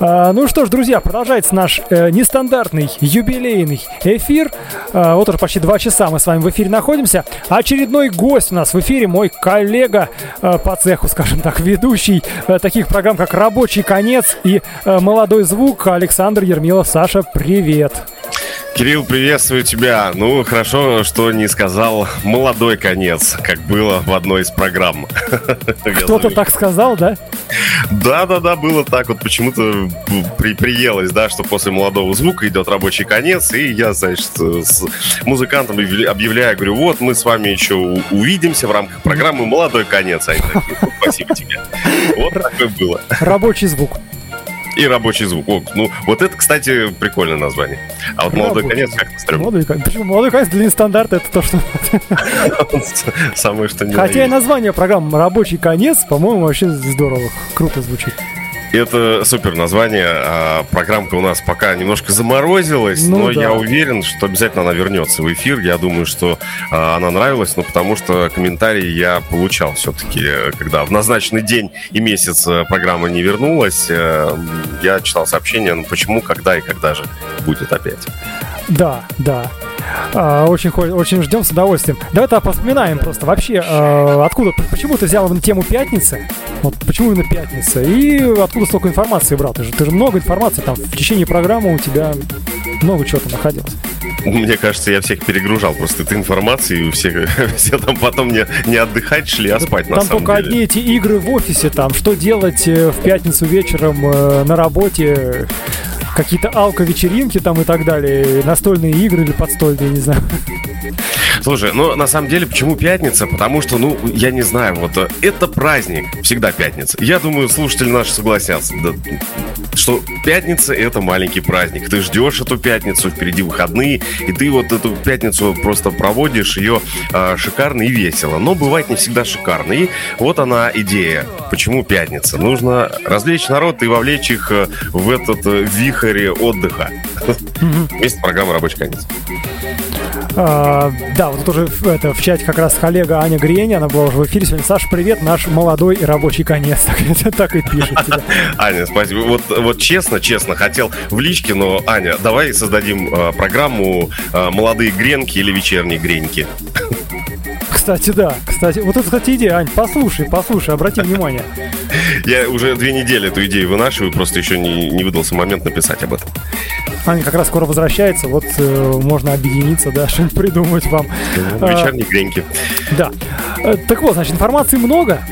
А, ну что ж, друзья, продолжается наш э, нестандартный юбилейный эфир. А, вот уже почти два часа мы с вами в эфире находимся. Очередной гость у нас в эфире, мой коллега э, по цеху, скажем так, ведущий э, таких программ, как «Рабочий конец» и э, «Молодой звук» Александр Ермилов. Саша, привет! Кирилл, приветствую тебя. Ну, хорошо, что не сказал молодой конец, как было в одной из программ. Кто-то так сказал, да? Да, да, да, было так. Вот почему-то при, приелось, да, что после молодого звука идет рабочий конец, и я, значит, с музыкантом объявляю, говорю, вот мы с вами еще увидимся в рамках программы «Молодой конец». Они такие, спасибо тебе. Вот такое было. Рабочий звук и рабочий звук. О, ну, вот это, кстати, прикольное название. А вот молодой конец как-то стрёмно. Молодой, почему? молодой конец для нестандарта это то, что... Самое, что не Хотя и название программы «Рабочий конец», по-моему, вообще здорово, круто звучит. Это супер название. А, программка у нас пока немножко заморозилась, ну, но да. я уверен, что обязательно она вернется в эфир. Я думаю, что а, она нравилась, но потому что комментарии я получал все-таки, когда в назначенный день и месяц э, программа не вернулась. Э, я читал сообщения, ну почему, когда и когда же будет опять. Да, да. А, очень, очень ждем с удовольствием. Давай-то поспоминаем просто вообще, а, откуда, почему ты взял тему пятницы? Вот почему именно пятница? И откуда столько информации брал? Ты же, ты же много информации там в течение программы у тебя много чего-то находилось. Мне кажется, я всех перегружал просто этой информацией, все, все там потом не, не отдыхать шли, а спать там на самом только одни эти игры в офисе, там, что делать э, в пятницу вечером э, на работе, какие-то алко-вечеринки там и так далее, настольные игры или подстольные, не знаю. Слушай, ну на самом деле, почему пятница? Потому что, ну, я не знаю, вот э, это праздник, всегда пятница. Я думаю, слушатели наши согласятся, да, что пятница это маленький праздник. Ты ждешь эту пятницу, впереди выходные, и ты вот эту пятницу просто проводишь ее э, шикарно и весело. Но бывает не всегда шикарно. И вот она идея. Почему пятница? Нужно развлечь народ и вовлечь их э, в этот э, вихрь отдыха. Вместе программа «Рабочий конец». А, да, вот тоже это, в чате как раз коллега Аня Грень, она была уже в эфире сегодня. Саш, привет, наш молодой и рабочий конец. Так, так и пишет тебе. Аня, спасибо. Вот, вот честно, честно, хотел в личке, но, Аня, давай создадим э, программу э, «Молодые гренки» или «Вечерние греньки». Кстати, да. Кстати, вот это, кстати, идея, Ань, послушай, послушай, обрати внимание. Я уже две недели эту идею вынашиваю, просто еще не, не выдался момент написать об этом. Аня как раз скоро возвращается, вот э, можно объединиться, да, что-нибудь придумать вам. Вечерние а, греньки. Да. Э, так вот, значит, информации много.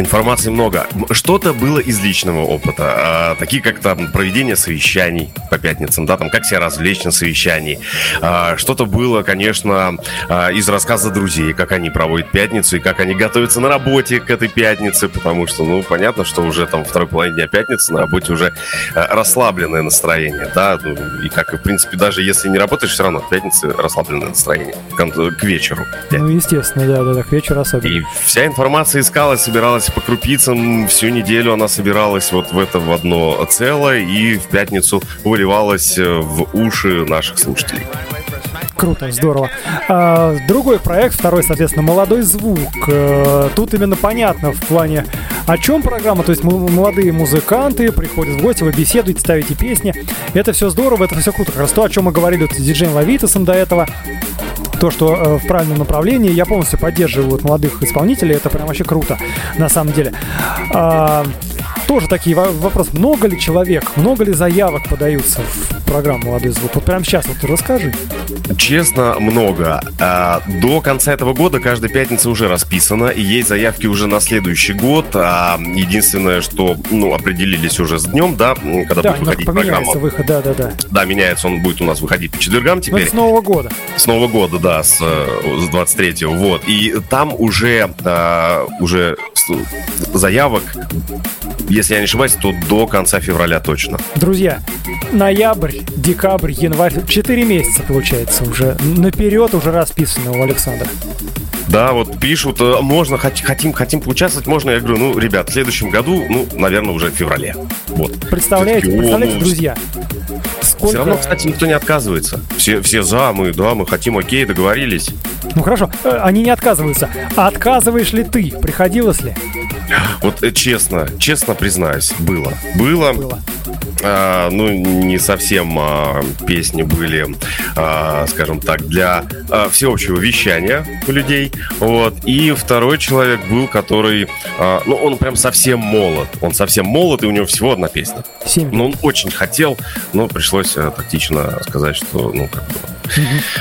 Информации много. Что-то было из личного опыта, а, такие как там проведение совещаний по пятницам, да, там как себя развлечь на совещании. А, что-то было, конечно, а, из рассказа друзей, как они проводят пятницу и как они готовятся на работе к этой пятнице, потому что, ну, понятно, что уже там второй половине дня пятницы на работе уже расслабленное настроение, да, ну, и как, в принципе, даже если не работаешь, все равно в пятнице расслабленное настроение к, к вечеру. Ну, естественно, да, да, да, к вечеру особенно. И вся информация искалась, собиралась по крупицам. Всю неделю она собиралась вот в это в одно целое и в пятницу выливалась э, в уши наших слушателей. Круто, здорово. А, другой проект, второй, соответственно, «Молодой звук». А, тут именно понятно в плане, о чем программа. То есть молодые музыканты приходят в гости, вы беседуете, ставите песни. Это все здорово, это все круто. Как раз то, о чем мы говорили вот с диджеем Лавитосом до этого то, что э, в правильном направлении. Я полностью поддерживаю вот, молодых исполнителей. Это прям вообще круто, на самом деле. Тоже такие вопросы. Много ли человек, много ли заявок подаются в программу «Молодой звук»? Вот прямо сейчас вот расскажи. Честно, много. А, до конца этого года каждая пятница уже расписана, и есть заявки уже на следующий год. А, единственное, что ну, определились уже с днем, да, когда да, будет выходить программа. выход, да, да, да. Да, меняется, он будет у нас выходить по четвергам ну, теперь. Ну, с Нового года. С Нового года, да, с, с 23-го, вот. И там уже, а, уже заявок если я не ошибаюсь, то до конца февраля точно. Друзья, ноябрь, декабрь, январь, 4 месяца получается уже. Наперед уже расписано у Александра. Да, вот пишут, э, можно, хотим, хотим поучаствовать, можно. Я говорю, ну, ребят, в следующем году, ну, наверное, уже в феврале. Вот. Представляете, представляете, друзья? Сколько... Все равно, кстати, никто не отказывается. Все, все за, мы, да, мы хотим, окей, договорились. Ну хорошо, э, они не отказываются. А отказываешь ли ты? Приходилось ли? Вот э, честно, честно признаюсь, было. Было. было. А, ну, не совсем а, песни были, а, скажем так, для а, всеобщего вещания у людей. Вот. И второй человек был, который, а, ну, он прям совсем молод. Он совсем молод, и у него всего одна песня. Семь. Но он очень хотел, но пришлось а, тактично сказать, что, ну, как бы,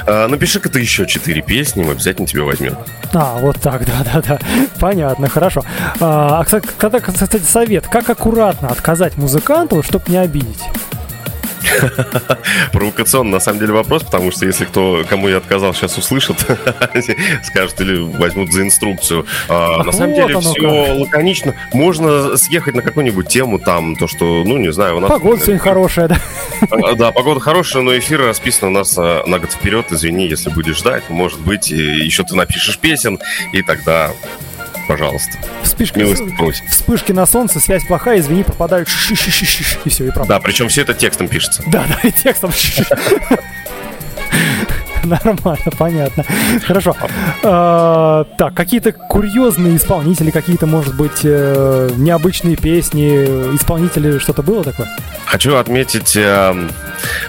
а, Напиши-ка ты еще четыре песни, мы обязательно тебя возьмем. А, вот так, да-да-да. Понятно, хорошо. А, кстати, кстати, совет. Как аккуратно отказать музыканту, чтобы не обидеть? Провокационный, на самом деле, вопрос, потому что если кто, кому я отказал, сейчас услышат, скажут или возьмут за инструкцию. А, на самом деле, все лаконично. Можно съехать на какую-нибудь тему там, то, что, ну, не знаю, у нас... Погода сегодня хорошая, да? А, да, погода хорошая, но эфир расписан у нас а, на год вперед. Извини, если будешь ждать, может быть, еще ты напишешь песен, и тогда пожалуйста. Вспышки, вспышки на солнце, связь плохая, извини, пропадают. И все, и правда. Да, причем все это текстом пишется. Да, да, и текстом. Нормально, понятно. Хорошо. А, так, какие-то курьезные исполнители, какие-то, может быть, э, необычные песни, исполнители, что-то было такое? Хочу отметить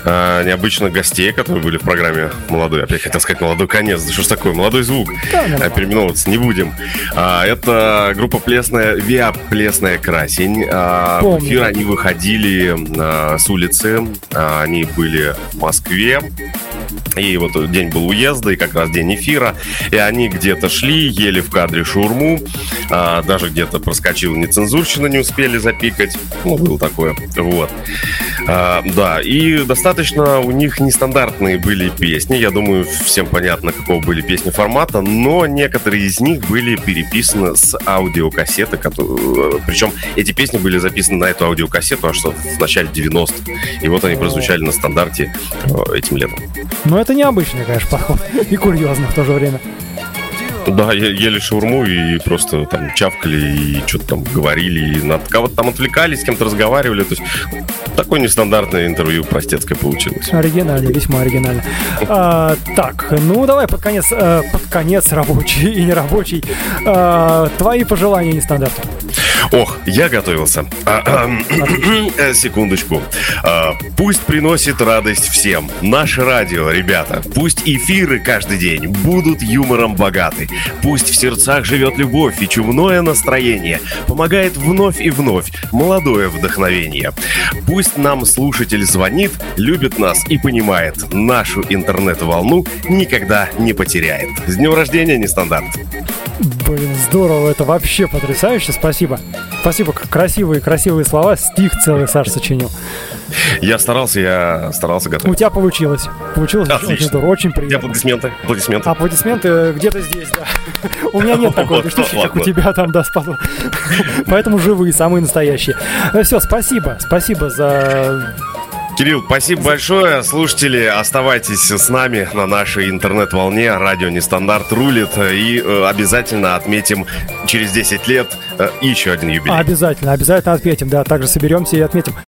э, э, необычных гостей, которые были в программе «Молодой». Опять хотел сказать «Молодой конец». Да что ж такое? «Молодой звук». Да, Переименовываться не будем. А, это группа «Плесная», «Виа Плесная Красень». А, в эфир они выходили а, с улицы. А, они были в Москве. И вот день был уезда, и как раз день эфира. И они где-то шли, ели в кадре шурму. А, даже где-то проскочил нецензурщина, не успели запикать. Ну, было такое. Вот. А, да, и достаточно у них нестандартные были песни. Я думаю, всем понятно, какого были песни формата. Но некоторые из них были переписаны с аудиокассеты. Которые... Причем эти песни были записаны на эту аудиокассету аж в начале 90-х. И вот они прозвучали на стандарте э, этим летом. Но это необычный, конечно, подход. И курьезно в то же время. Да, ели шаурму и просто там чавкали и что-то там говорили, и над кого-то там отвлекались, с кем-то разговаривали. То есть такое нестандартное интервью простецкое получилось. Оригинально, весьма оригинально. А, так, ну давай под конец, э, под конец рабочий и нерабочий. А, твои пожелания нестандартные. Ох, я готовился. А, э, секундочку. А, пусть приносит радость всем. Наше радио, ребята. Пусть эфиры каждый день будут юмором богаты. Пусть в сердцах живет любовь и чумное настроение. Помогает вновь и вновь молодое вдохновение. Пусть нам слушатель звонит, любит нас и понимает. Нашу интернет-волну никогда не потеряет. С днем рождения, нестандарт. Блин, здорово, это вообще потрясающе, спасибо. Спасибо, красивые, красивые слова, стих целый Саш сочинил. Я старался, я старался готовить. У тебя получилось. Получилось Отлично. очень здорово, очень приятно. аплодисменты, аплодисменты. Аплодисменты где-то здесь, да. У меня нет такой штуки, как у тебя там, да, спаду. Поэтому живые, самые настоящие. Э, Все, спасибо, спасибо за Кирилл, спасибо большое. Слушатели, оставайтесь с нами на нашей интернет-волне. Радио Нестандарт рулит. И э, обязательно отметим через 10 лет э, еще один юбилей. Обязательно, обязательно отметим. Да, также соберемся и отметим.